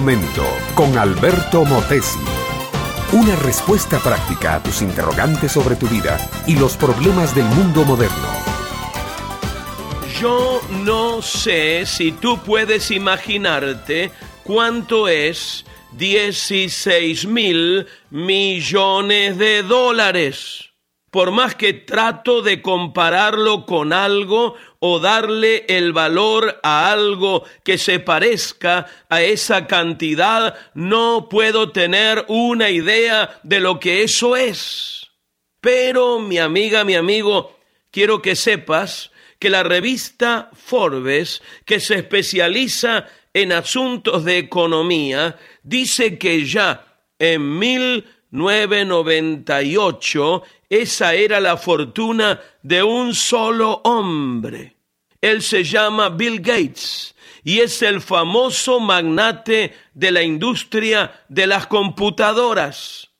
momento con Alberto Motesi. Una respuesta práctica a tus interrogantes sobre tu vida y los problemas del mundo moderno. Yo no sé si tú puedes imaginarte cuánto es 16 mil millones de dólares. Por más que trato de compararlo con algo o darle el valor a algo que se parezca a esa cantidad, no puedo tener una idea de lo que eso es. Pero, mi amiga, mi amigo, quiero que sepas que la revista Forbes, que se especializa en asuntos de economía, dice que ya en 1998 esa era la fortuna de un solo hombre. Él se llama Bill Gates y es el famoso magnate de la industria de las computadoras.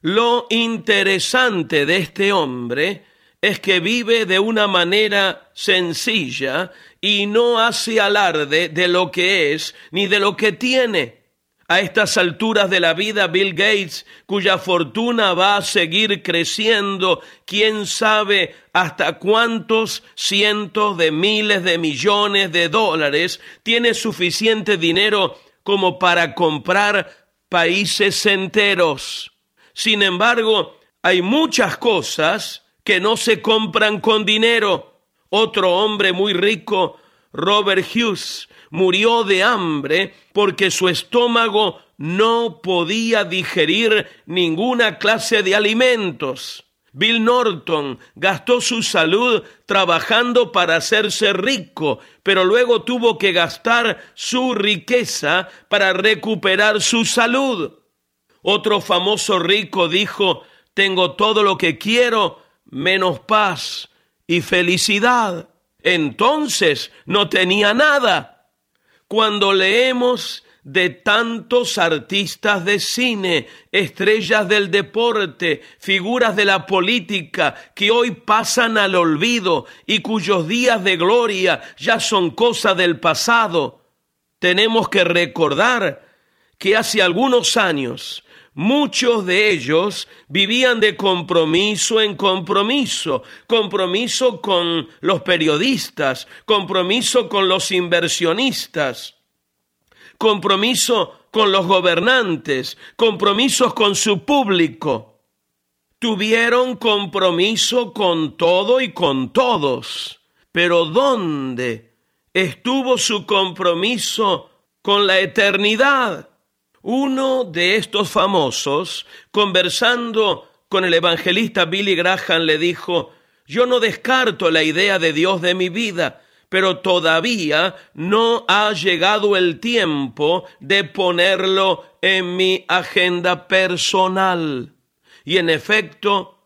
Lo interesante de este hombre es que vive de una manera sencilla y no hace alarde de lo que es ni de lo que tiene. A estas alturas de la vida, Bill Gates, cuya fortuna va a seguir creciendo, quién sabe hasta cuántos cientos de miles de millones de dólares, tiene suficiente dinero como para comprar países enteros. Sin embargo, hay muchas cosas que no se compran con dinero. Otro hombre muy rico, Robert Hughes, murió de hambre porque su estómago no podía digerir ninguna clase de alimentos. Bill Norton gastó su salud trabajando para hacerse rico, pero luego tuvo que gastar su riqueza para recuperar su salud. Otro famoso rico dijo, tengo todo lo que quiero menos paz y felicidad. Entonces no tenía nada cuando leemos de tantos artistas de cine, estrellas del deporte, figuras de la política que hoy pasan al olvido y cuyos días de gloria ya son cosa del pasado, tenemos que recordar que hace algunos años Muchos de ellos vivían de compromiso en compromiso, compromiso con los periodistas, compromiso con los inversionistas, compromiso con los gobernantes, compromisos con su público. Tuvieron compromiso con todo y con todos. Pero ¿dónde estuvo su compromiso con la eternidad? Uno de estos famosos, conversando con el evangelista Billy Graham, le dijo, yo no descarto la idea de Dios de mi vida, pero todavía no ha llegado el tiempo de ponerlo en mi agenda personal. Y en efecto,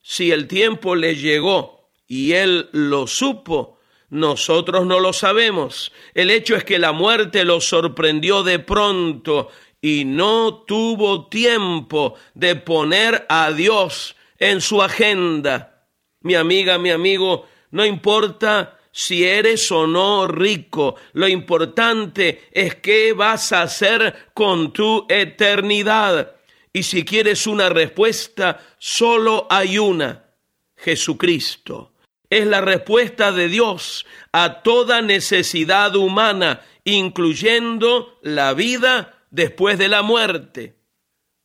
si el tiempo le llegó y él lo supo, nosotros no lo sabemos. El hecho es que la muerte lo sorprendió de pronto y no tuvo tiempo de poner a Dios en su agenda. Mi amiga, mi amigo, no importa si eres o no rico, lo importante es qué vas a hacer con tu eternidad. Y si quieres una respuesta, solo hay una, Jesucristo. Es la respuesta de Dios a toda necesidad humana, incluyendo la vida después de la muerte.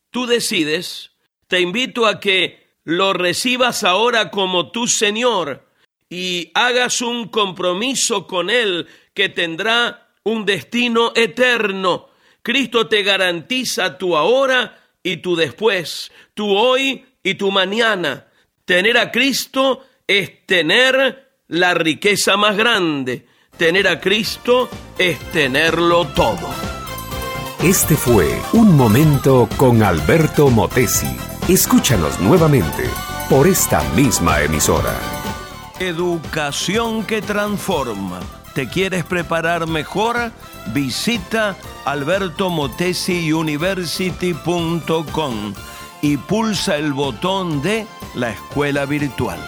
Tú decides, te invito a que lo recibas ahora como tu Señor y hagas un compromiso con Él que tendrá un destino eterno. Cristo te garantiza tu ahora y tu después, tu hoy y tu mañana. Tener a Cristo es tener la riqueza más grande. Tener a Cristo es tenerlo todo. Este fue Un Momento con Alberto Motesi. Escúchanos nuevamente por esta misma emisora. Educación que transforma. ¿Te quieres preparar mejor? Visita albertomotesiuniversity.com y pulsa el botón de la escuela virtual.